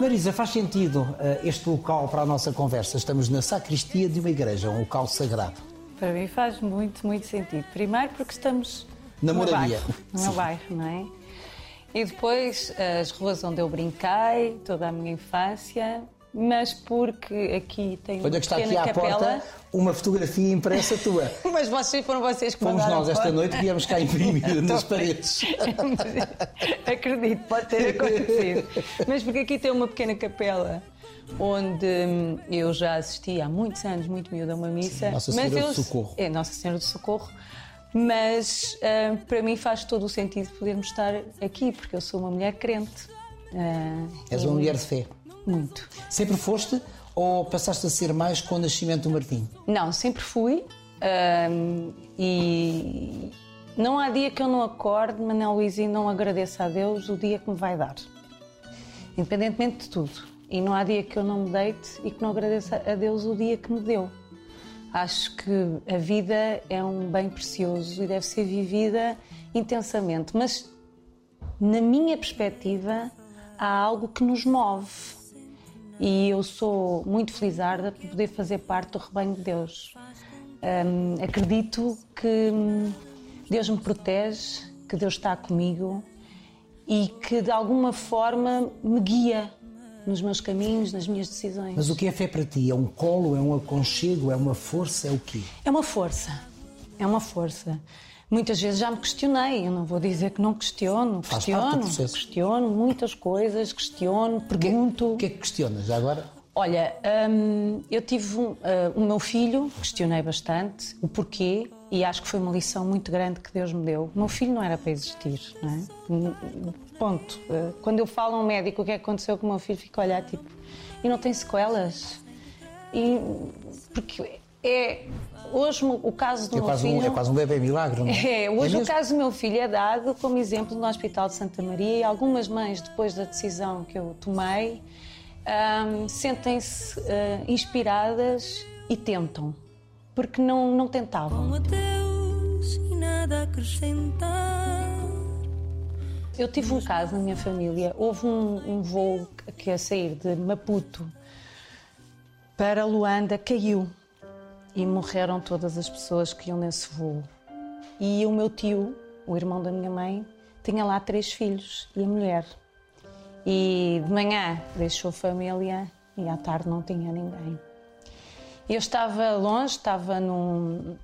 Marisa, faz sentido uh, este local para a nossa conversa? Estamos na sacristia de uma igreja, um local sagrado. Para mim faz muito, muito sentido. Primeiro porque estamos na no moradia. Bairro, no meu bairro, não é? E depois as ruas onde eu brinquei, toda a minha infância, mas porque aqui tem uma Olha que está pequena aqui à capela. porta uma fotografia impressa tua. Mas vocês foram vocês que Fomos nós esta noite, viemos cá imprimir nas paredes. Acredito, pode ter acontecido. Mas porque aqui tem uma pequena capela onde hum, eu já assisti há muitos anos, muito miúda, a uma missa. Nossa mas Senhora eu, do Socorro. É, Nossa Senhora do Socorro. Mas hum, para mim faz todo o sentido podermos estar aqui, porque eu sou uma mulher crente. Ah, És uma mulher de fé. Muito. Sempre foste ou passaste a ser mais com o nascimento do Martim? Não, sempre fui. hum, e não há dia que eu não acorde, Manel Luís, e não agradeça a Deus o dia que me vai dar. Independentemente de tudo. E não há dia que eu não me deite e que não agradeça a Deus o dia que me deu. Acho que a vida é um bem precioso e deve ser vivida intensamente. Mas, na minha perspectiva, há algo que nos move. E eu sou muito felizarda por poder fazer parte do rebanho de Deus. Hum, acredito que Deus me protege, que Deus está comigo e que de alguma forma me guia nos meus caminhos, nas minhas decisões. Mas o que é fé para ti? É um colo, é um aconchego, é uma força, é o quê? É uma força, é uma força. Muitas vezes já me questionei, eu não vou dizer que não questiono, Faz questiono, questiono muitas coisas, questiono, pergunto. O que é que questionas agora? Olha, hum, eu tive um, ah, o meu filho, questionei bastante o porquê e acho que foi uma lição muito grande que Deus me deu. O meu filho não era para existir, não é? Ponto. Ah, Quando eu falo a um médico o que é que aconteceu com o meu filho, fico a olhar tipo, e não tem sequelas? E, porque é. Hoje o caso do É meu quase, filho. um, é quase um bebê milagre, não é? É, hoje É o caso do meu filho é dado como exemplo no Hospital de Santa Maria e algumas mães, depois da decisão que eu tomei, ahm, sentem-se ah, inspiradas e tentam, porque não, não tentavam. com adeus e nada acrescentar. Eu tive um caso na minha família, houve um, um voo que a sair de Maputo para Luanda caiu e morreram todas as pessoas que iam nesse voo. E o meu tio, o irmão da minha mãe, tinha lá três filhos e a mulher. E de manhã deixou família e à tarde não tinha ninguém. Eu estava longe, estava num,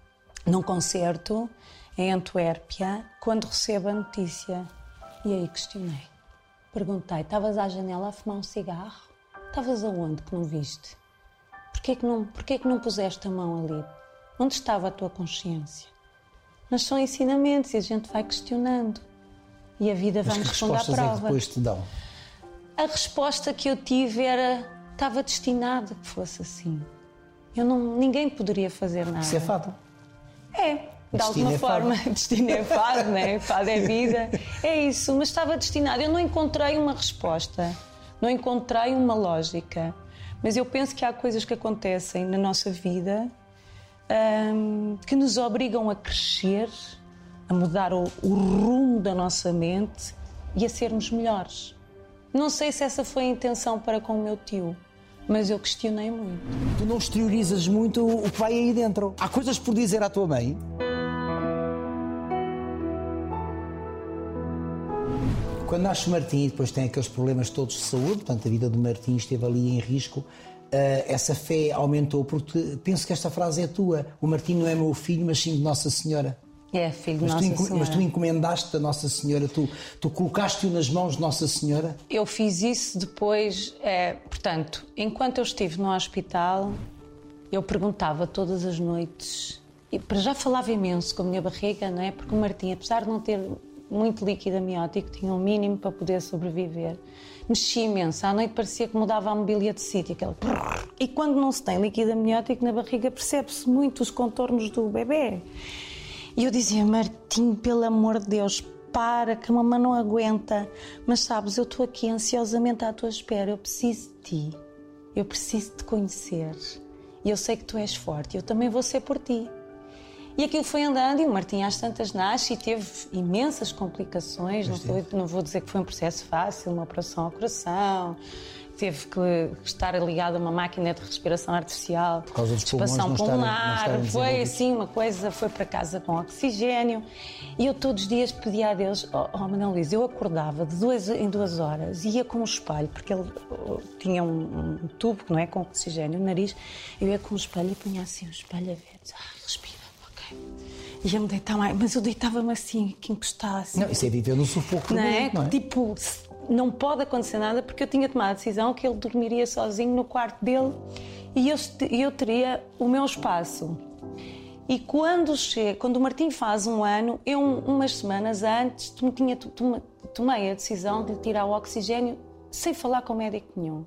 num concerto em Antuérpia, quando recebo a notícia. E aí questionei. Perguntei: estavas à janela a fumar um cigarro? Estavas aonde que não viste? Porquê que não, porquê que não puseste a mão ali? Onde estava a tua consciência? Mas são ensinamentos e a gente vai questionando. E a vida vai Mas que nos responder à respostas é que prova. depois te dão? A resposta que eu tive era: estava destinado que fosse assim. Eu não, ninguém poderia fazer nada. Isso é fado. É, de Destino alguma é fado. forma. Destino é fado, né? Fado é vida. É isso, mas estava destinado. Eu não encontrei uma resposta, não encontrei uma lógica. Mas eu penso que há coisas que acontecem na nossa vida hum, que nos obrigam a crescer, a mudar o, o rumo da nossa mente e a sermos melhores. Não sei se essa foi a intenção para com o meu tio, mas eu questionei muito. Tu não exteriorizas muito o que vai aí dentro. Há coisas por dizer à tua mãe. Quando nasce o Martim e depois tem aqueles problemas todos de saúde, portanto a vida do Martim esteve ali em risco, eh, essa fé aumentou, porque penso que esta frase é tua. O Martim não é meu filho, mas sim de Nossa Senhora. É, filho de Mas, Nossa Senhora. mas tu encomendaste a Nossa Senhora, tu, tu colocaste-o nas mãos de Nossa Senhora. Eu fiz isso depois, é, portanto, enquanto eu estive no hospital, eu perguntava todas as noites, e para já falava imenso com a minha barriga, não é? Porque o Martim, apesar de não ter muito líquido amniótico, tinha um mínimo para poder sobreviver. Mexia imenso, à noite parecia que mudava a mobília de sítio, aquele. E quando não se tem líquido amniótico na barriga, percebe-se muito os contornos do bebê. E eu dizia, Martim, pelo amor de Deus, para, que a mamãe não aguenta. Mas sabes, eu estou aqui ansiosamente à tua espera. Eu preciso de ti. Eu preciso te conhecer. E eu sei que tu és forte. Eu também vou ser por ti. E aquilo foi andando e o Martim às tantas nasce e teve imensas complicações. Não, foi, não vou dizer que foi um processo fácil, uma operação ao coração. teve que estar ligado a uma máquina de respiração artificial, Por causa dos expansão não estarem- foi assim uma coisa, foi para casa com oxigênio. E eu todos os dias pedia a Deus, oh, oh Manuel Luís, eu acordava de duas em duas horas, ia com um espelho, porque ele oh, tinha um, um tubo, não é, com oxigênio no nariz, eu ia com um espelho e punha assim o espelho a ver, Ia-me deitar mais, mas eu deitava-me assim, que encostava assim. Não, isso é viver no sufoco Não é? não é? Tipo, não pode acontecer nada porque eu tinha tomado a decisão que ele dormiria sozinho no quarto dele e eu, eu teria o meu espaço. E quando, che... quando o Martim faz um ano, eu, um- umas semanas antes, tinha, tom- tomei a decisão de tirar o oxigênio sem falar com médico nenhum.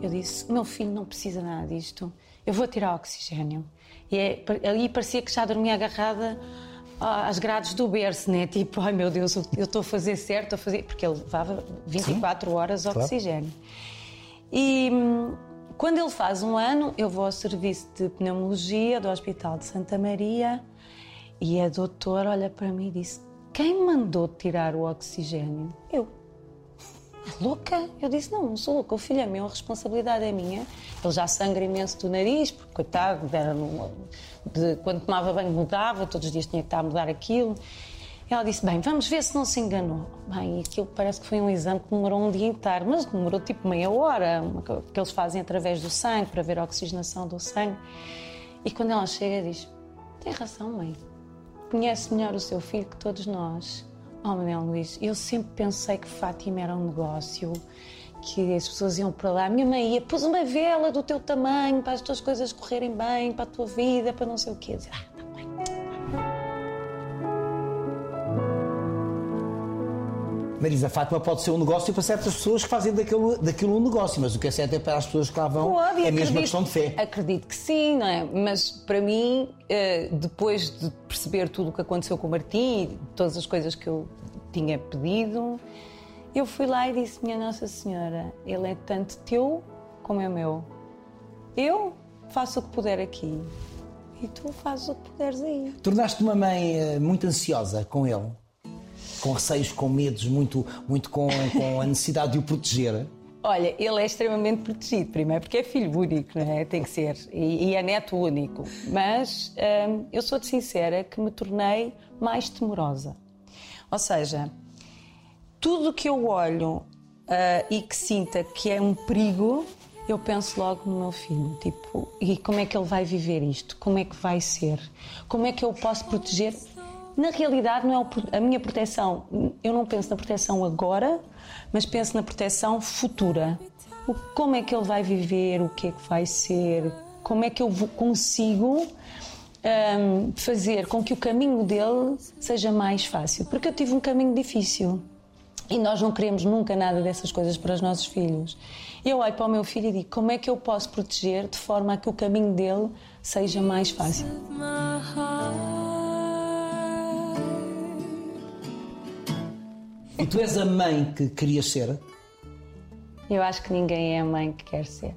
Eu disse: meu filho não precisa nada disto, eu vou tirar oxigênio. E é, ali parecia que já dormia agarrada às grades do berço, né? Tipo, ai meu Deus, eu estou a fazer certo, a fazer. Porque ele levava 24 horas de claro. oxigênio. E hum, quando ele faz um ano, eu vou ao serviço de pneumologia do Hospital de Santa Maria e a doutora olha para mim e disse: Quem mandou tirar o oxigênio? Eu. Louca? Eu disse: Não, não sou louca, o filho é meu, a responsabilidade é minha. Ele já sangra imenso do nariz, porque, coitado, era de- quando tomava banho mudava, todos os dias tinha que estar a mudar aquilo. Ela disse: Bem, vamos ver se não se enganou. Bem, aquilo parece que foi um exame que demorou um dia inteiro, mas demorou tipo meia hora, que eles fazem através do sangue, para ver a oxigenação do sangue. E quando ela chega, diz: Tem razão, mãe. Conhece melhor o seu filho que todos nós. Oh, Manuel Luís, eu sempre pensei que Fátima era um negócio, que as pessoas iam para lá. A minha mãe ia, pôs uma vela do teu tamanho para as tuas coisas correrem bem, para a tua vida, para não sei o quê. Dizia, ah, Marisa Fátima pode ser um negócio para certas pessoas que fazem daquilo, daquilo um negócio, mas o que é certo é para as pessoas que lá vão, é mesmo acredito- uma questão de fé. Acredito que sim, não é? Mas para mim, eh, depois de perceber tudo o que aconteceu com o Martim e todas as coisas que eu tinha pedido, eu fui lá e disse: Minha Nossa Senhora, ele é tanto teu como é meu. Eu faço o que puder aqui e tu fazes o que puderes aí. Tornaste uma mãe eh, muito ansiosa com ele, com receios, com medos, muito, muito com, com a necessidade de o proteger. Olha, ele é extremamente protegido, primeiro porque é filho único, não é? Tem que ser, e, e é neto único. Mas hum, eu sou-te sincera que me tornei mais temorosa. Ou seja, tudo que eu olho ah, e que sinta que é um perigo, eu penso logo no meu filho. Tipo, e como é que ele vai viver isto? Como é que vai ser? Como é que eu posso proteger? Na realidade, não é a minha proteção. Eu não penso na proteção agora, mas penso na proteção futura. O- Como é que ele vai viver? O que é que vai ser? Como é que eu consigo hum, fazer com que o caminho dele seja mais fácil? Porque eu tive um caminho difícil. E nós não queremos nunca nada dessas coisas para os nossos filhos. Eu olho para o meu filho e digo: como é que eu posso proteger de forma a que o caminho dele seja mais fácil? E tu és a mãe que querias ser, Eu acho que ninguém é a mãe que quer ser.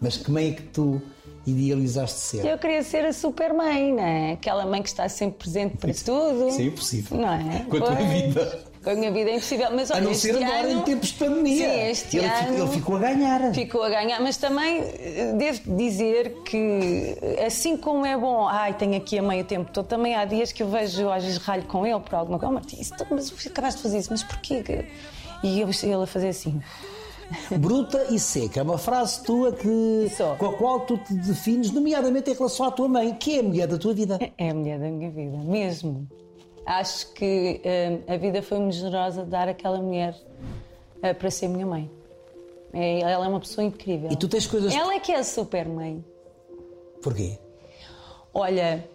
mas que mãe é que tu idealizaste ser? Eu queria ser a super mãe, não é? Aquela mãe que está sempre presente para tudo. Isso é impossível. Não é? Com a tua Pois. vida. Com a minha vida é impossível. Mas A olha, não este ser agora ano- em tempos de pandemia. Sim, este ele, ano. ficou, ele ficou a ganhar. Ficou a ganhar, mas também eh, devo dizer que, assim como é bom, ai, tenho aqui a mãe o tempo todo, também há dias que eu vejo, às vezes ralho com ele por alguma coisa, oh, Martim, isso, mas acabaste de fazer isso, mas porquê? que-" E eu, ele a fazer assim. Bruta e seca. É uma frase tua que, com a qual tu te defines, nomeadamente em relação à tua mãe, que é a mulher da tua vida. É a mulher da minha vida, mesmo. Acho que eh, a vida foi muito generosa de dar aquela mulher eh, para ser minha mãe. É- ela é uma pessoa incrível. E tu tens coisas. Ela é que é a super mãe. Porquê? Olha,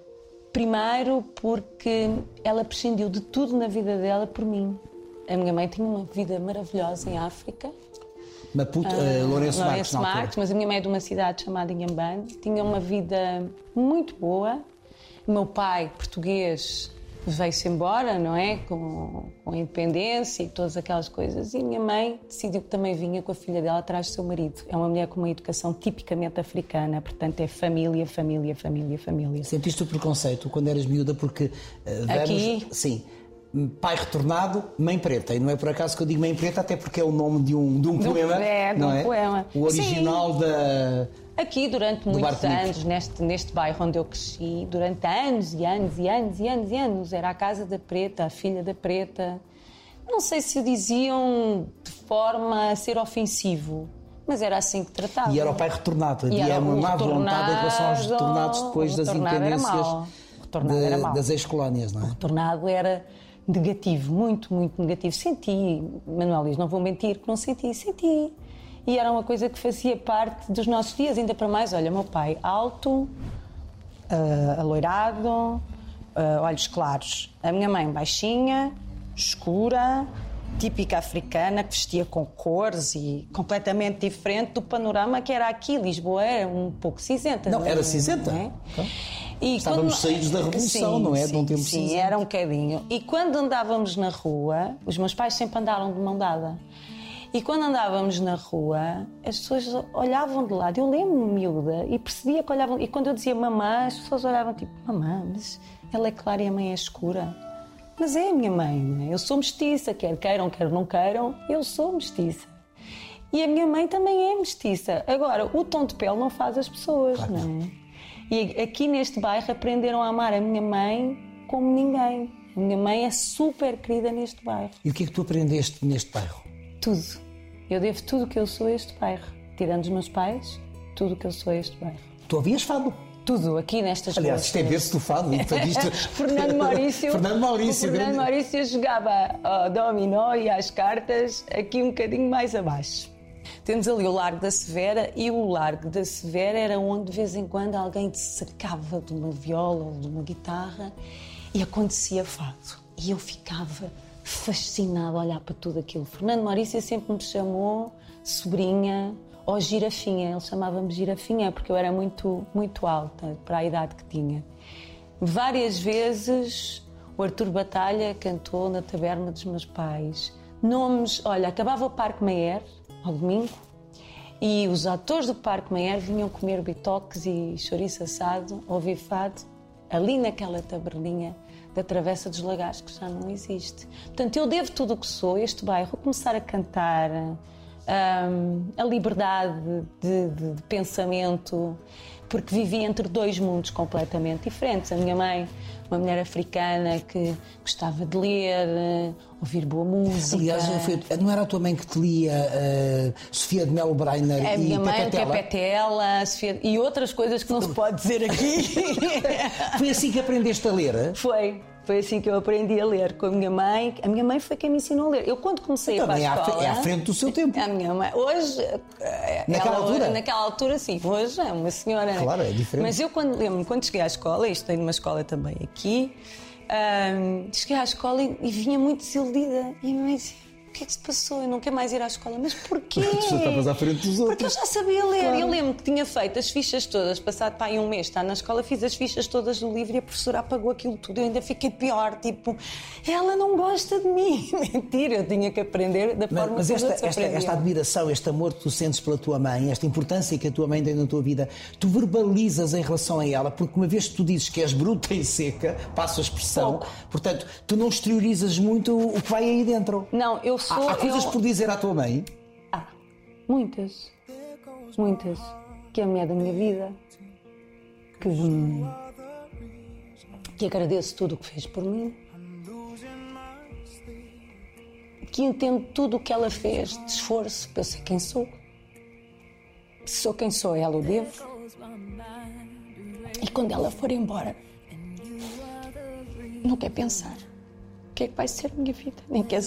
primeiro porque ela prescindiu de tudo na vida dela por mim. A minha mãe tinha uma vida maravilhosa em África. Maputo, eh, Lourenço Marques, Lourenço altura. Marques, mas a minha mãe é de uma cidade chamada Inhambane. Tinha uma vida muito boa. O meu pai, português, veio-se embora, não é? Com, com a independência e todas aquelas coisas. E minha mãe decidiu que também vinha com a filha dela atrás do seu marido. É uma mulher com uma educação tipicamente africana, portanto é família, família, família, família. Sentiste o preconceito quando eras miúda porque vamos- Aqui? sim pai retornado, mãe preta. E não é por acaso que eu digo mãe preta, até porque é o nome de um, de um poema. é, não um é? poema. O original da. Aqui, durante muitos anos, neste, neste bairro onde eu cresci, durante anos e anos e anos e anos e anos, era a casa da preta, a filha da preta. Não sei se o diziam de forma a ser ofensivo, mas era assim que tratavam. E era o pai retornado. E Havia uma má vontade em relação aos retornado- retornados depois das retornado independências retornado de- das ex-colónias, não é? O tornado era negativo, muito, muito negativo. Senti, Manuel diz, não vou mentir que não senti, senti. E era uma coisa que fazia parte dos nossos dias, ainda para mais. Olha, meu pai alto, ah, aloirado, ah, olhos claros. A minha mãe baixinha, escura, típica africana, que vestia com cores e completamente diferente do panorama que era aqui. Lisboa era um pouco cinzenta. Não, era cinzenta. é? Então, E Estávamos saídos da Revolução, não é? De um tempo Sim, cinzento. era um bocadinho. E quando andávamos na rua, os meus pais sempre andaram de mão dada. E quando andávamos na rua, as pessoas olhavam de lado. Eu lembro-me miúda e percebia que olhavam. E quando eu dizia mamã, as pessoas olhavam tipo: mamã, mas ela é clara e a mãe é escura. Mas é a minha mãe, não é? Eu sou mestiça, quer queiram, quer não queiram, eu sou mestiça. E a minha mãe também é mestiça. Agora, o tom de pele não faz as pessoas, não é? E aqui neste bairro aprenderam a amar a minha mãe como ninguém. A minha mãe é super querida neste bairro. E o que é que tu aprendeste neste bairro? Tudo. Eu devo tudo o que eu sou a este bairro. Tirando os meus pais, tudo o que eu sou a este bairro. Tu ouvias fado. Tudo aqui nestas Aliás, ruas. isto é berço do fado. Fernando Maurício. Fernando Maurício. Fernando grande- Maurício jogava ao dominó e às cartas aqui um bocadinho mais abaixo. Temos ali o Largo da Severa e o Largo da Severa era onde de vez em quando alguém te sacava de uma viola ou de uma guitarra e acontecia fado. E eu ficava fascinada a olhar para tudo aquilo. Fernando Maurício sempre me chamou sobrinha ou girafinha. Ele chamava-me girafinha porque eu era muito, muito alta para a idade que tinha. Várias vezes o Artur Batalha cantou na taberna dos meus pais. Nomes, olha, acabava o Parque Mayer ao domingo e os atores do Parque Mayer vinham comer bitoques e chouriço assado, ouvir fado, ali naquela taberninha da Travessa dos Lagares, que já não existe. Portanto, eu devo tudo o que sou este bairro, começar a cantar, hum, a liberdade de, de- de pensamento, porque vivi entre dois mundos completamente diferentes. A minha mãe, uma mulher africana que gostava de ler, eh, ouvir boa música. Aliás, não era a tua mãe que te lia eh, Sofia de Melo Breiner A e minha mãe, Pepetela? Petela, Sofia- e outras coisas que não se pode dizer aqui. Foi assim que aprendeste a ler? Foi. Foi assim que eu aprendi a ler com a minha mãe. A minha mãe foi quem me ensinou a ler. Eu, quando comecei a ir é escola... é à frente do seu tempo. A minha mãe... Hoje... eh, Naquela ela- altura? Naquela altura, sim. Hoje é uma senhora... né? Claro, é diferente. Mas eu, quando lembro quando cheguei à escola, e estudei numa escola também aqui, ahm, cheguei à escola e, e vinha muito desiludida. E a minha mãe dizia, que é que se passou? Eu não quero mais ir à escola. Mas porquê? Tu estavas à frente dos Porque eu outros. já sabia ler. Claro. Eu lembro que tinha feito as fichas todas, passado aí um mês, está na escola, fiz as fichas todas do livro e a professora apagou aquilo tudo. Eu ainda fiquei pior, tipo, ela não gosta de mim. Mentira, eu tinha que aprender da Mas, forma mas esta, outros esta, esta admiração, este amor que tu sentes pela tua mãe, esta importância que a tua mãe tem na tua vida, tu verbalizas em relação a ela, porque uma vez que tu dizes que és bruta e seca, passo a expressão, Pouco. portanto, tu não exteriorizas muito o que vai aí dentro. Não, eu sou. Há, há coisas eu... por dizer à tua mãe? Ah, muitas. Muitas. Que é a mulher da minha vida. Que, que agradeço tudo o que fez por mim. Que entendo tudo o que ela fez de esforço para eu ser quem sou. Se sou quem sou, ela o devo. E quando ela for embora, não quer pensar. O que é que vai ser a minha vida? Nem quer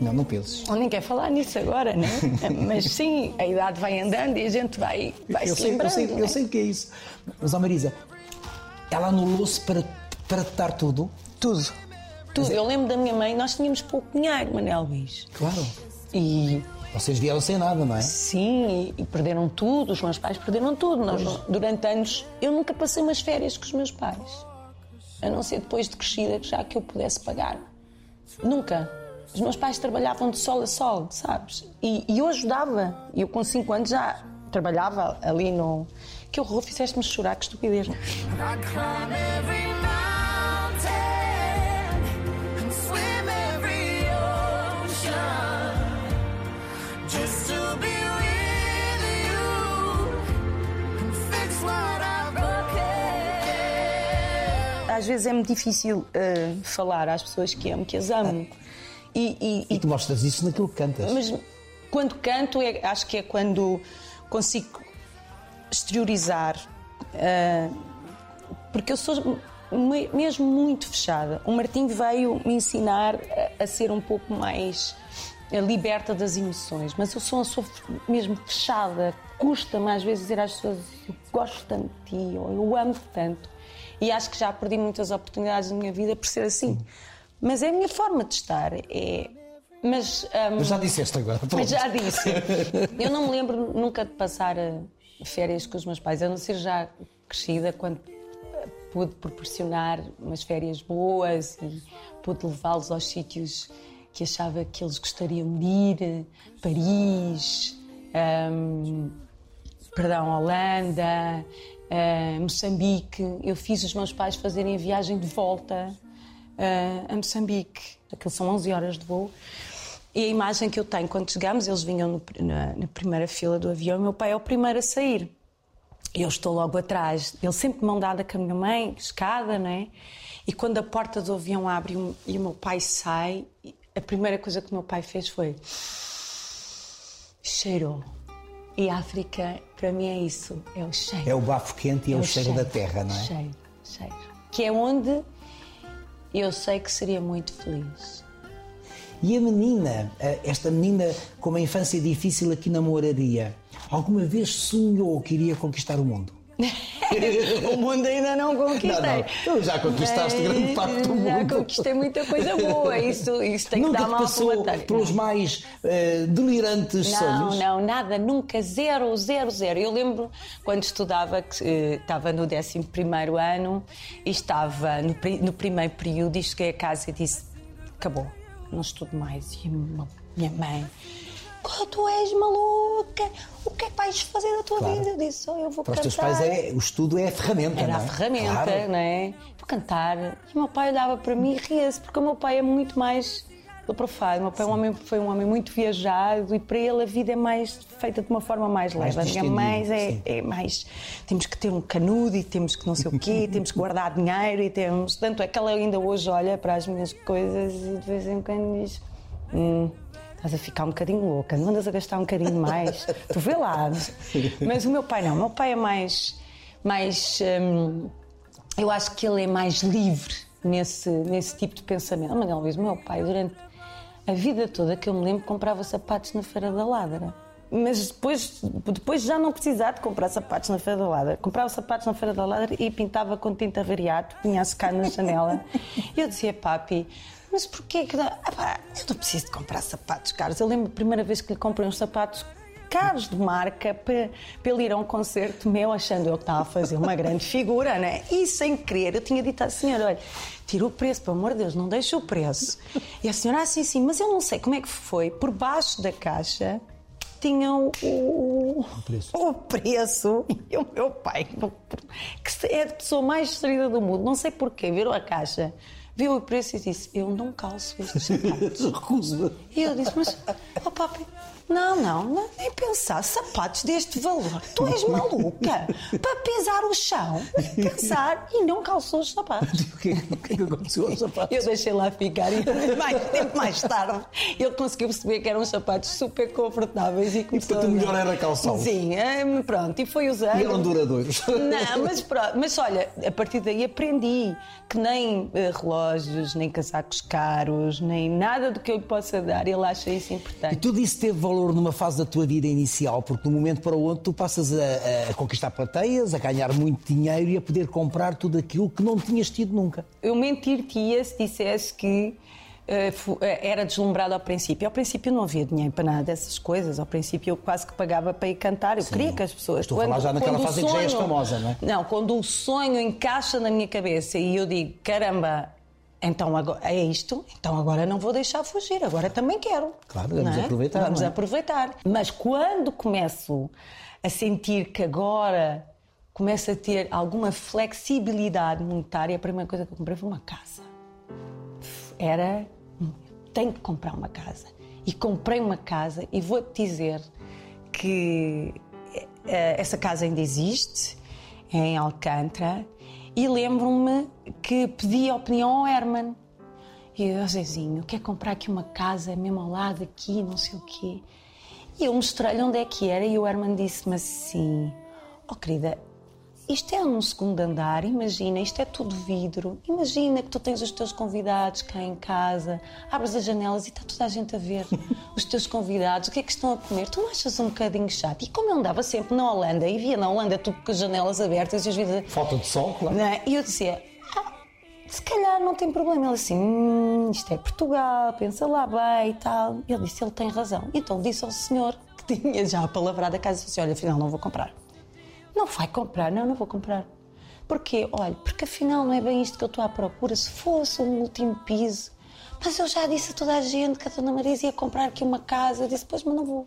Não, não penses. ou nem quer falar nisso agora, né? Mas sim, a idade vai andando e a gente vai, vai eu, se sei, eu, lembrando. sei, né? eu sei o que é isso. Mas, ó Marisa, ela anulou-se para, dar tudo? Tudo. Tudo. Eu lembro da minha mãe, nós tínhamos pouco dinheiro, Manel Luís. Claro. E Vocês vieram sem nada, não é? sim, e, e perderam tudo, os meus pais perderam tudo. Nós, durante anos, eu nunca passei umas férias com os meus pais. A não ser depois de crescida, já que eu pudesse pagar. Nunca. Os meus pais trabalhavam de sol a sol, sabes? E, e eu ajudava. Eu com 5 anos já trabalhava ali no. Que horror, fizeste-me chorar, que estupidez. Às vezes é-me difícil eh, falar às pessoas que amo, que as amo. E, e- E e tu mostras isso naquilo que cantas. mas quando canto, é- acho que é quando consigo exteriorizar. ah, porque eu sou me- mesmo muito fechada. O Martim veio me ensinar a, a ser um pouco mais ah, liberta das emoções, mas eu sou uma pessoa mesmo fechada. Custa-me às vezes dizer às pessoas eu gosto tanto de ti, ou eu amo tanto. E acho que já perdi muitas oportunidades na minha vida por ser assim. Mas é a minha forma de estar. É... Mas, ah, Mas já disseste agora. mas já disse. Eu não me lembro nunca de passar eh, férias com os meus pais, a não ser já crescida, quando eh, pude proporcionar umas férias boas e pude levá-los aos sítios que achava que eles gostariam de ir, Paris, ahm, perdão, Holanda, eh, Moçambique. Eu fiz os meus pais fazerem a viagem de volta eh, a Moçambique. Aquilo são 11 horas de voo. E a imagem que eu tenho quando chegamos, eles vinham no- na, na primeira fila do avião, meu pai é o primeiro a sair. Eu estou logo atrás. Ele sempre de mão dada com a minha mãe, escada, não é? E quando a porta do avião abre e o meu pai sai, a primeira coisa que o meu pai fez foi cheirou. E África, para mim, é isso: é o cheiro. É o bafo quente e é, o cheiro, da terra, não é? Cheiro, cheiro. Que é onde eu sei que seria muito feliz. E a menina, esta menina com uma infância difícil aqui na Moraria, alguma vez sonhou que iria conquistar o mundo? o mundo ainda não conquistei. Não, não. Já conquistaste Mas grande parte do Já mundo. conquistei muita coisa boa. Isso, isso tem Nunca que dar mal passou pelos mais eh, delirantes Não, sonhos? não, nada, nunca, zero, zero, zero. Eu lembro quando estudava, que eh, estava no 11 ano e estava no, no primeiro período e cheguei a casa e disse: acabou, não estudo mais. E minha mãe. "Oh, Tu és maluca, o que é que vais fazer da tua Claro. vida? Eu disse: oh, eu vou Para os cantar. teus pais é, o estudo é a ferramenta, Era não a é? ferramenta, Claro. não é? Vou cantar. E o meu pai olhava para mim e ria-se, porque o meu pai é muito mais aprofado. O meu pai é um homem, foi um homem muito viajado e para ele a vida é mais feita de uma forma mais Mais leve. a minha mãe distendida, é, é mais. Temos que ter um canudo e temos que não sei o quê, temos que guardar dinheiro e temos. Tanto é que ela ainda hoje olha para as minhas coisas e de vez em quando diz. "Hum, Estás a ficar um bocadinho louca, não andas a gastar um bocadinho mais. tu vê lá. Mas o meu pai não, o meu pai é mais. mais hum, eu acho que ele é mais livre nesse, nesse tipo de pensamento. Oh, Manuel Luís, o meu pai, durante a vida toda que eu me lembro, comprava sapatos na Feira da Ladra. Mas depois, depois já não precisar de comprar sapatos na Feira da Ladra. Comprava sapatos na Feira da Ladra e pintava com tinta variado, punha a secar na janela. E eu dizia, papi, mas porquê que... dá- Ah, pá, eu não preciso de comprar sapatos caros. Eu lembro a primeira vez que lhe comprei uns sapatos caros de marca para, para ele ir a um concerto meu, achando eu que estava a fazer uma grande figura, né? E sem querer, eu tinha dito à senhora: olha, tira o preço, pelo amor de Deus, não deixa o preço. E a senhora, ah, sim, sim, mas eu não sei como é que foi, por baixo da caixa tinham o, o preço. o preço. E o meu pai, que é a pessoa mais distraída do mundo, não sei porquê, virou a caixa, viu o preço e disse: Eu não calço estes sapatos. Recuso. E eu disse, mas, oh papi, não, não, não, nem pensar, sapatos deste valor, tu és maluca, para pisar o chão, pensar e não calçou os sapatos. O que, o que é que aconteceu aos sapatos? Eu deixei lá ficar e mais tempo mais tarde ele conseguiu perceber que eram sapatos super confortáveis e começou portanto, o a- melhor era calçá-los. Sim, eh, pronto, e foi usando. E eram duradouros. Não, mas, pronto, mas olha, a partir daí aprendi que nem eh, relógios, nem casacos caros, nem nada do que eu lhe possa dar, ele acha isso E importante. tudo isso teve valor numa fase da tua vida inicial, porque de um momento para o outro tu passas a, a conquistar plateias, a ganhar muito dinheiro e a poder comprar tudo aquilo que não tinhas tido nunca. Eu mentir-te-ia se dissesse que eh, eh, era deslumbrado ao princípio. Ao princípio não havia dinheiro para nada dessas coisas. Ao princípio eu quase que pagava para ir cantar. Eu queria que as pessoas. Estou a falar já naquela quando fase em que já és famosa, não é? Não, quando o sonho encaixa na minha cabeça e eu digo, caramba. Então agora é isto, então agora não vou deixar fugir, agora também quero. Claro, vamos é? aproveitar, Vamos é? aproveitar. Mas quando começo a sentir que agora começo a ter alguma flexibilidade monetária, a primeira coisa que eu comprei foi uma casa. Era, tenho que comprar uma casa. E comprei uma casa e vou-te dizer que eh, essa casa ainda existe, é em Alcântara, E lembro-me que pedi a opinião ao Herman. E eu, Zezinho, quer comprar aqui uma casa mesmo ao lado aqui, não sei o quê. E eu mostrei-lhe onde é que era e o Herman disse-me assim: Oh querida, isto é um segundo andar, imagina, isto é tudo vidro. Imagina que tu tens os teus convidados cá em casa, abres as janelas e está toda a gente a ver os teus convidados, o que é que estão a comer. Tu não achas um bocadinho chato? E como eu andava sempre na Holanda e via na Holanda tudo com as janelas abertas e os vidros. Falta de sol, claro. Não é? E eu dizia, ah, se calhar não tem problema. Ele assim, hum, isto é Portugal, pensa lá bem e tal. E ele disse, ele tem razão. Então disse ao senhor que tinha já a palavra da casa, disse, olha, afinal não vou comprar. Não vai comprar, não, não vou comprar. Porquê? Olha, porque afinal não é bem isto que eu estou à procura. Se fosse um último piso. Mas eu já disse a toda a gente que a Dona Marisa ia comprar aqui uma casa. Eu disse, pois, mas não vou.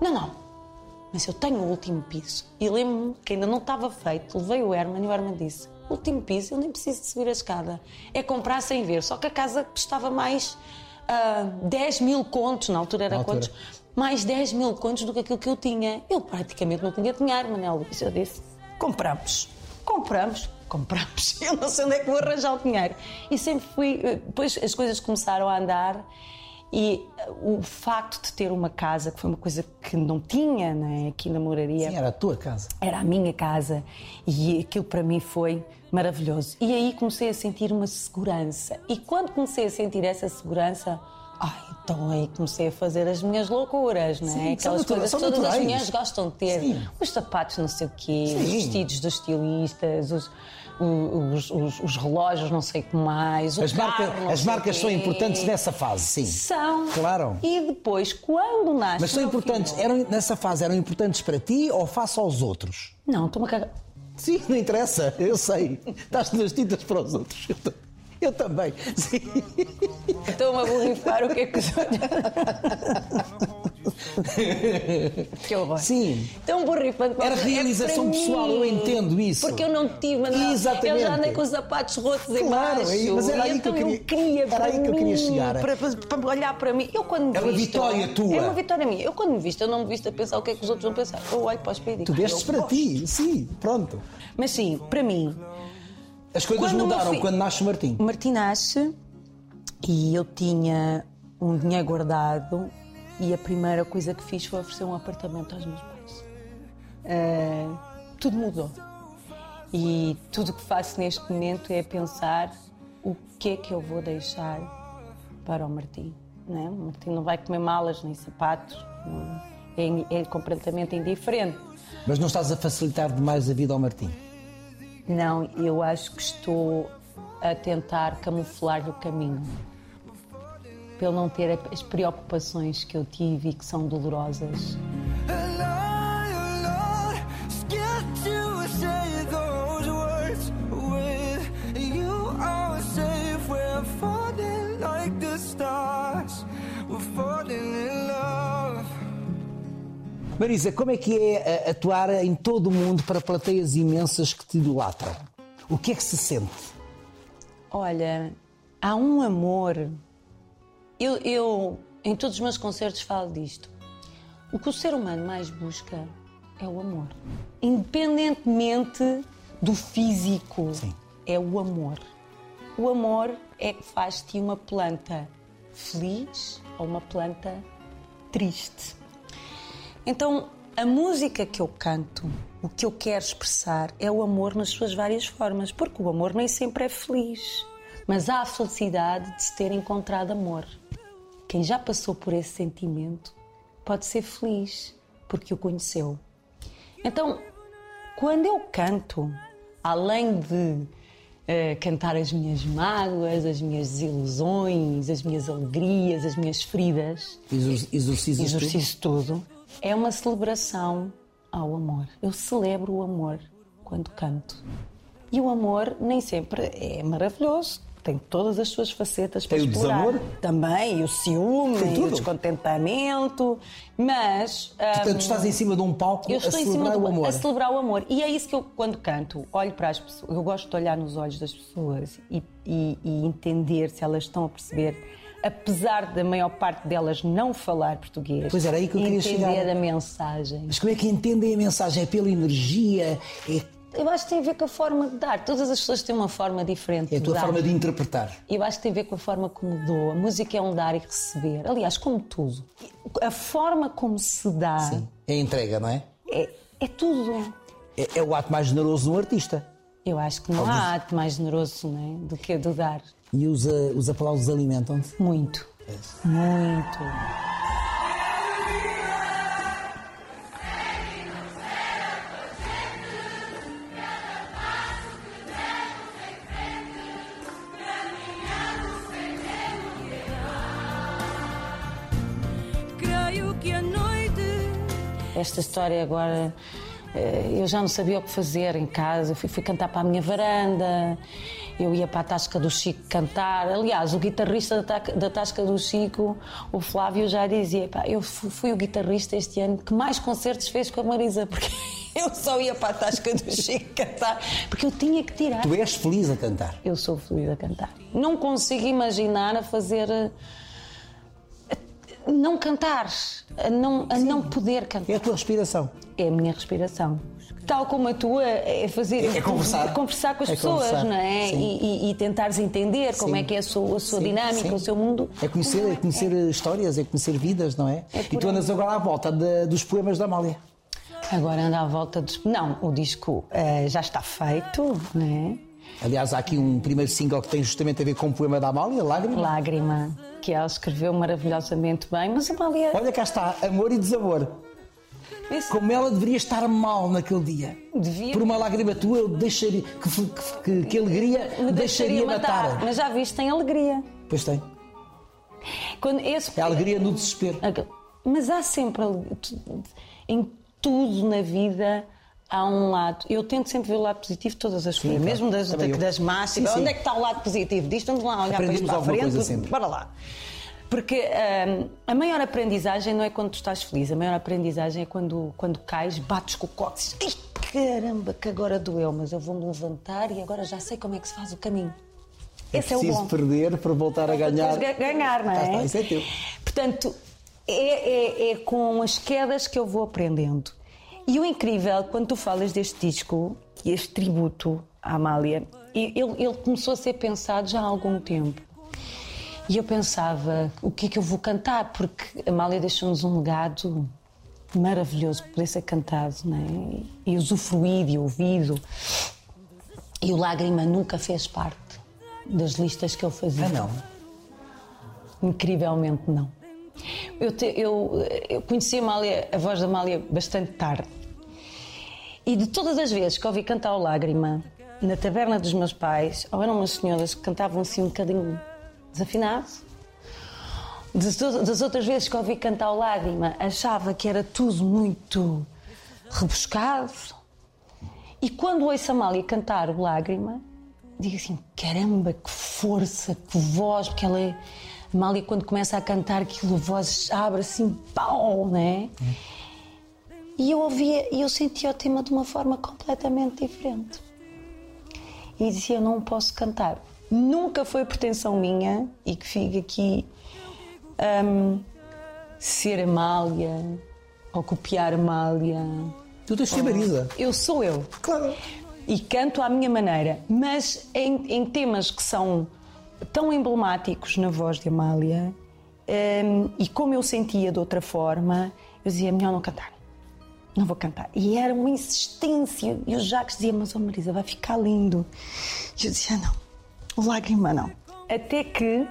Não, não. Mas eu tenho o último piso. E lembro-me que ainda não estava feito. Levei o Herman e o Herman disse: último piso, eu nem preciso de subir a escada. É comprar sem ver. Só que a casa custava mais ah, 10 mil contos, na altura era Na altura. contos, mais 10 mil contos do que aquilo que eu tinha. Eu praticamente não tinha dinheiro, Manel Luís. Eu disse: compramos. Compramos. Compramos. Eu não sei onde é que vou arranjar o dinheiro. E sempre fui. eh, Depois as coisas começaram a andar. E eh, o facto de ter uma casa, que foi uma coisa que não tinha né, aqui na moraria, Sim, era a tua casa. era a minha casa e aquilo para mim foi maravilhoso. E aí comecei a sentir uma segurança. E quando comecei a sentir essa segurança, ai, então aí comecei a fazer as minhas loucuras, não é? Sim, são Aquelas coisas que todas as mulheres gostam de ter. Sim. Os sapatos não sei o quê, os Sim. vestidos dos estilistas, os, os, os- os relógios não sei o que mais, As, marca- carro, não as marcas são importantes nessa fase, sim. São. Claro. E depois, quando nasce Mas são importantes, filho- eram, nessa fase eram importantes para ti ou face aos outros? Não, estou-me a cagar. Sim, não interessa, eu sei. Estás nas tintas para os outros. Eu, ta- eu também. Sim. Estou-me a borrifar o que é que os outros. que horror. Sim. Tão borrifante. Era é realização para pessoal, mim. eu entendo isso. Porque eu não tive nada. Exatamente. Eu já andei com os sapatos rotos em Claro, baixo. mas era aí então que eu eu queria- queria era para aí que eu queria chegar. Para, para- olhar para mim. Eu quando me É uma visto- vitória tua. É uma vitória minha. Eu quando me visto, eu não me visto a pensar o que é que os outros vão pensar. Eu olho para o espelho e Tu vestes "Eu para gosto." ti, sim, pronto. Mas sim, para mim, As coisas Quando mudaram fi- quando nasce o Martim. O Martim nasce e eu tinha um dinheiro guardado e a primeira coisa que fiz foi oferecer um apartamento aos meus pais. Eh, tudo mudou. E tudo o que faço neste momento é pensar o que é que eu vou deixar para o Martim. Não é? O Martim não vai comer malas nem sapatos, não- é, é completamente indiferente. Mas não estás a facilitar demais a vida ao Martim. Não, eu acho que estou a tentar camuflar o caminho. Ele não ter as preocupações que eu tive e que são dolorosas. Marisa, como é que é eh, atuar em todo o mundo para plateias imensas que te idolatram? O que é que se sente? Olha, há um amor. Eu, eu, em todos os meus concertos, falo disto. O que o ser humano mais busca é o amor. Independentemente do físico, Sim. é o amor. O amor é que faz-te uma planta feliz ou uma planta triste. Então, a música que eu canto, o que eu quero expressar é o amor nas suas várias formas, porque o amor nem sempre é feliz, mas há a felicidade de se ter encontrado amor. Quem já passou por esse sentimento pode ser feliz porque o conheceu. Então, quando eu canto, além de eh, cantar as minhas mágoas, as minhas desilusões, as minhas alegrias, as minhas feridas, Exor- Exorcizas tu? exercício tudo, é uma celebração ao amor. Eu celebro o amor quando canto. E o amor nem sempre é maravilhoso. Tem todas as suas facetas para Tem o explorar. desamor? Também, o ciúme, Tem o descontentamento. Mas. Portanto, hum, estás em cima de um palco eu a estou em cima celebrar do o amor. a celebrar o amor. E é isso que eu, quando canto, olho para as pessoas. Eu gosto de olhar nos olhos das pessoas e, e- e entender se elas estão a perceber, apesar da maior parte delas não falar português. Pois era aí que eu queria entender chegar. a mensagem. Mas como é que entendem a mensagem? É pela energia? É Eu acho que tem a ver com a forma de dar. Todas as pessoas têm uma forma diferente É a de tua dar. forma de interpretar. Eu acho que tem a ver com a forma como dou. A música é um dar e receber. Aliás, como tudo. A forma como se dá É a entrega, não é? é, é tudo. É, é o ato mais generoso de um artista. Eu acho que não há ato mais generoso né, do que do dar. E os, ah, os aplausos alimentam-te. Muito. Muito. Creio que a noite Esta história agora, eh, eu já não sabia o que fazer em casa. Fui, fui cantar para a minha varanda, eu ia para a Tasca do Chico cantar. Aliás, o guitarrista da, Ta- da Tasca do Chico, o Flávio, já dizia: "Pá, eu fu- fui o guitarrista este ano que mais concertos fez com a Marisa, porque eu só ia para a Tasca do Chico cantar, porque eu tinha que tirar. Tu és feliz a cantar. Eu sou feliz a cantar. Não consigo imaginar a fazer. Não cantar, a não, a não poder cantar É a tua respiração. é a minha respiração. Tal como a tua é fazer É conversar. conversar com as É pessoas, conversar, não é? E, e- e tentares entender como Sim. é que é a sua, a sua Sim, dinâmica, o seu mundo. É conhecer, é conhecer histórias, é conhecer vidas, não é? É e tu andas agora à volta de- dos poemas da Amália. Agora anda à volta dos. Não, o disco eh, já está feito, não é? Aliás, há aqui um primeiro single que tem justamente a ver com o poema da Amália, Lágrima. Lágrima, que ela escreveu maravilhosamente bem, mas a Amália. Olha cá está, amor e desamor. esse- Como ela deveria estar mal naquele dia. Devia. Por uma lágrima tua, eu deixaria. Que, que, que, alegria me deixaria matar. Mas já viste, tem alegria. Pois tem. Quando esse... É alegria no desespero. Mas há sempre em tudo na vida há um lado. Eu tento sempre ver o lado positivo de todas as coisas, claro. mesmo das, eu. das más. Sim, sim. Onde é que está o lado positivo disto? Vamos lá olhar Aprendemos para isto para a frente. sempre. Bora lá. Porque hum, a maior aprendizagem não é quando tu estás feliz, a maior aprendizagem é quando, quando cais, bates com o cóccix. Caramba, que agora doeu, mas eu vou-me levantar e agora já sei como é que se faz o caminho. Esse é, o Preciso bom. perder para voltar a ganhar. Depois ga- ganhar, não Cá é? está, isso é teu. Portanto, é, é- é com as quedas que eu vou aprendendo. E o incrível, quando tu falas deste disco, este tributo à Amália, ele, ele começou a ser pensado já há algum tempo. E eu pensava, o que é que eu vou cantar? Porque a Amália deixou-nos um legado maravilhoso que poder ser cantado, não é? E usufruído e ouvido. E o Lágrima nunca fez parte das listas que eu fazia. Ah, não. Incrivelmente não. Eu, te- eu- eu conheci a, a voz da Amália bastante tarde. E de todas as vezes que ouvi cantar o Lágrima na taberna dos meus pais, ou eram umas senhoras que cantavam assim um bocadinho desafinado. Das outras vezes que ouvi cantar o Lágrima, achava que era tudo muito rebuscado. E quando ouço a Amália cantar o Lágrima, digo assim: caramba, que força, que voz, porque ela é. A Amália, quando começa a cantar, aquilo, a voz abre assim, pau, né? E eu ouvia, e eu sentia o tema de uma forma completamente diferente. E dizia: não posso cantar. Nunca foi pretensão minha, e que fica aqui, hum, ser Amália, ou copiar Amália. Tu tens ser Marisa. Eu sou eu Claro. e canto à minha maneira, mas em, em temas que são tão emblemáticos na voz de Amália hum, e como eu sentia de outra forma, eu dizia: melhor não cantar, não vou cantar. E era uma insistência. E o Jacques dizia: Mas, oh Marisa, vai ficar lindo. E eu dizia: Não, lágrima não. Até que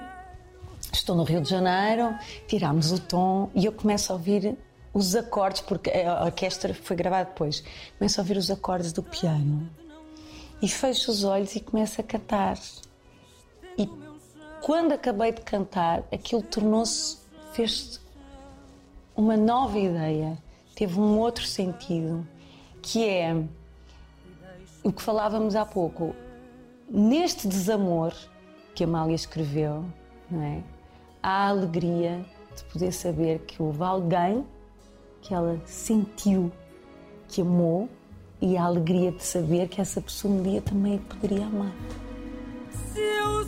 estou no Rio de Janeiro, tirámos o tom e eu começo a ouvir os acordes, porque a orquestra foi gravada depois. Começo a ouvir os acordes do piano e fecho os olhos e começo a cantar. E quando acabei de cantar, aquilo tornou-se, fez uma nova ideia, teve um outro sentido, que é o que falávamos há pouco. Neste desamor que a Amália escreveu, não é? há a alegria de poder saber que houve alguém que ela sentiu que amou e a alegria de saber que essa pessoa um dia também poderia amar. Se eu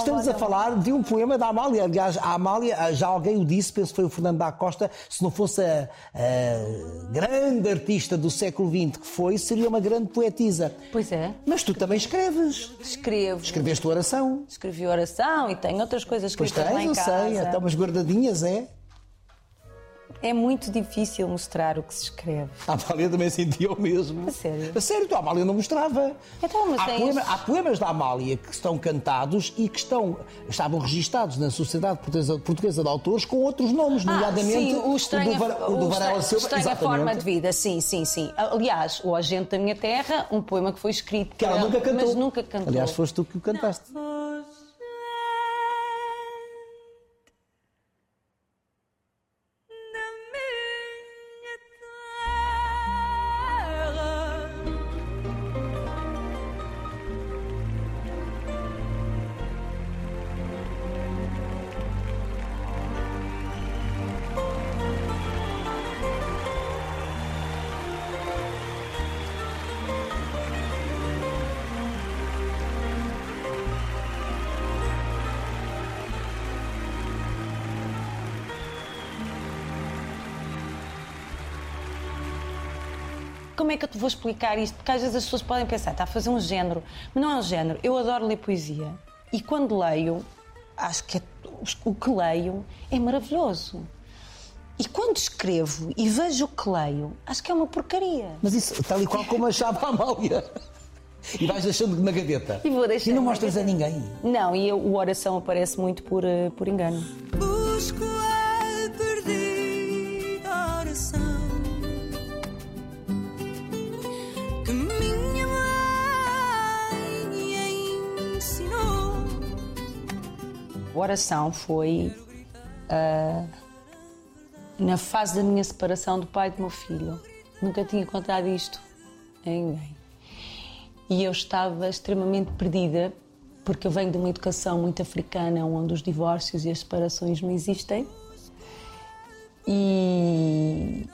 Estamos a falar de um poema da Amália. Aliás, a Amália, já alguém o disse, penso que foi o Fernando da Costa, se não fosse a, a grande artista do século XX que foi, seria uma grande poetisa. Pois é, Mas tu também escreves. escrevo. Escreveste oração. Escrevi oração e tenho outras coisas Pois escritas lá tens, eu sei, até umas guardadinhas, é? É muito difícil mostrar o que se escreve. A Amália também sentia o mesmo. A sério? A sério, tu, a Amália não mostrava. Então, mas há, tens- poema- há poemas da Amália que estão cantados e que estão, estavam registados na Sociedade Portuguesa, de Autores com outros nomes, nomeadamente Ah, sim, o Var- o do Varela Silva. estranha exatamente. forma de vida, sim, sim, sim. Aliás, O Agente da Minha Terra, um poema que foi escrito Que ela por nunca cantou. mas nunca cantou. Aliás, foste tu que o cantaste. Como é que eu te vou explicar isto? Porque às vezes as pessoas podem pensar, está a fazer um género, mas não é um género. Eu adoro ler poesia e quando leio, acho que é- o que leio é maravilhoso. E quando escrevo e vejo o que leio, acho que é uma porcaria. Mas isso, tal e qual como achava a Amália. E vais deixando na gaveta. E vou deixando E não mostras a ninguém. Não, e eu- o oração aparece muito por, eh, por engano. Busco oração foi ah, na fase da minha separação do pai do meu filho. Nunca tinha contado isto a ninguém. E eu estava extremamente perdida, porque eu venho de uma educação muito africana, onde os divórcios e as separações não existem. E.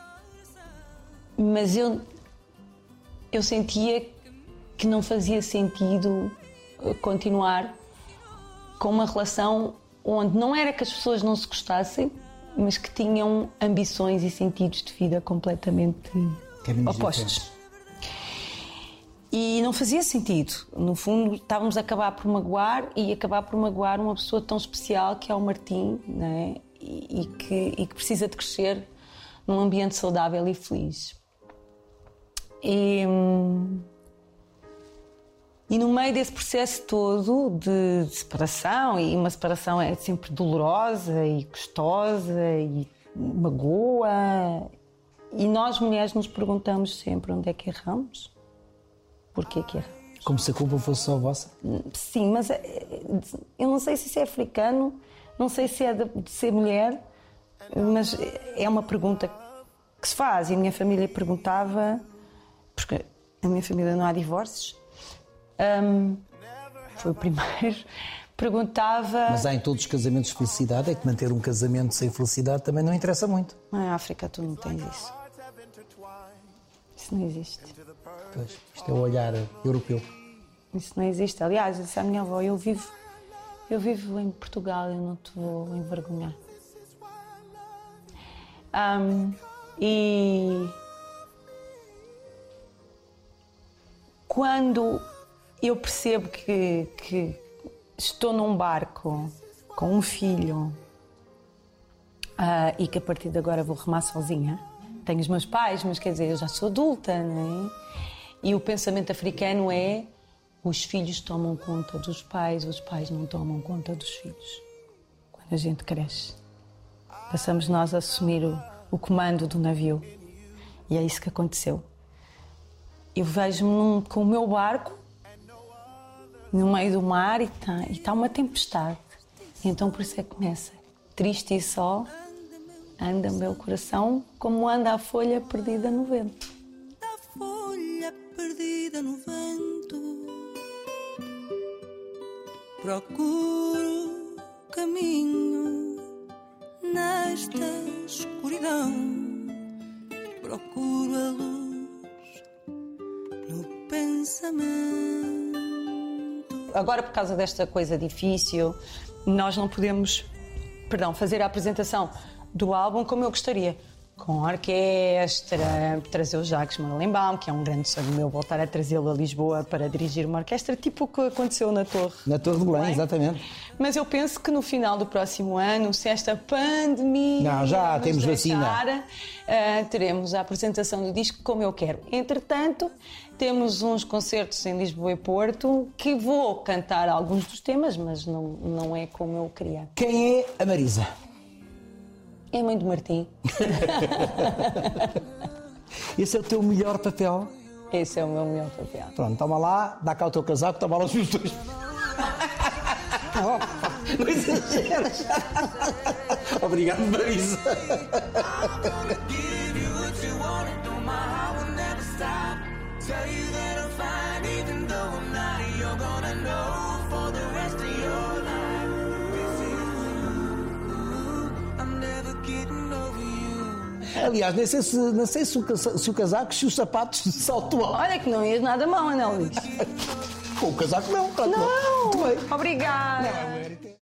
Mas eu, eu sentia que não fazia sentido continuar com uma relação onde não era que as pessoas não se gostassem, mas que tinham ambições e sentidos de vida completamente Caminhos opostos. diferentes. E não fazia sentido. No fundo, estávamos a acabar por magoar e acabar por magoar uma pessoa tão especial que é o Martim, não é? E, e que, e que precisa de crescer num ambiente saudável e feliz. E, hum, e no meio desse processo todo de, de separação, e uma separação é sempre dolorosa e custosa e magoa, e nós mulheres nos perguntamos sempre onde é que erramos, porquê que erramos. Como se a culpa fosse só vossa. Sim, mas é- eu não sei se isso é africano, não sei se é de, de ser mulher, mas é uma pergunta que se faz. E a minha família perguntava, porque na minha família não há divórcios, hum, foi o primeiro, perguntava. Mas há em todos os casamentos felicidade, é que manter um casamento sem felicidade também não interessa muito. Na África tu não tens isso. Isso não existe. Pois, isto é o olhar europeu. Isso não existe. Aliás, eu disse à minha avó, eu vivo, eu vivo em Portugal, eu não te vou envergonhar. Ahm, e quando eu percebo que, que estou num barco com um filho ah, e que a partir de agora vou remar sozinha. Tenho os meus pais, mas quer dizer, eu já sou adulta, não é? E o pensamento africano é os filhos tomam conta dos pais, os pais não tomam conta dos filhos. Quando a gente cresce, passamos nós a assumir o, o comando do navio. E é isso que aconteceu. Eu vejo-me com o meu barco no meio do mar e está tá uma tempestade. Então por isso é que começa. Triste e só, anda meu coração como anda a folha perdida no vento. Da folha perdida no vento, procuro caminho nesta escuridão. Procuro a luz no pensamento. Agora por causa desta coisa difícil, nós não podemos, perdão, fazer a apresentação do álbum como eu gostaria. Com orquestra, trazer o Jacques Morlenbaum, que é um grande sonho meu, voltar a trazê-lo a Lisboa para dirigir uma orquestra, tipo o que aconteceu na Torre. Na Torre de Belém, exatamente. Mas eu penso que no final do próximo ano, se esta pandemia. Não, já temos vacina. deixar, ah, teremos a apresentação do disco como eu quero. Entretanto, temos uns concertos em Lisboa e Porto que vou cantar alguns dos temas, mas não, não é como eu queria. Quem é a Marisa? É mãe do Martim. Esse é o teu melhor papel? Esse é o meu melhor papel. Pronto, toma lá, dá cá o teu casaco, toma lá os meus dois. Não exageres. Obrigado, Marisa. Give you Aliás, nem sei se, não sei se, o, se o casaco, se os sapatos alto. Olha que não ias nada mal, Ana Luís. Com o casaco não, claro que não. Muito bem. Obrigada.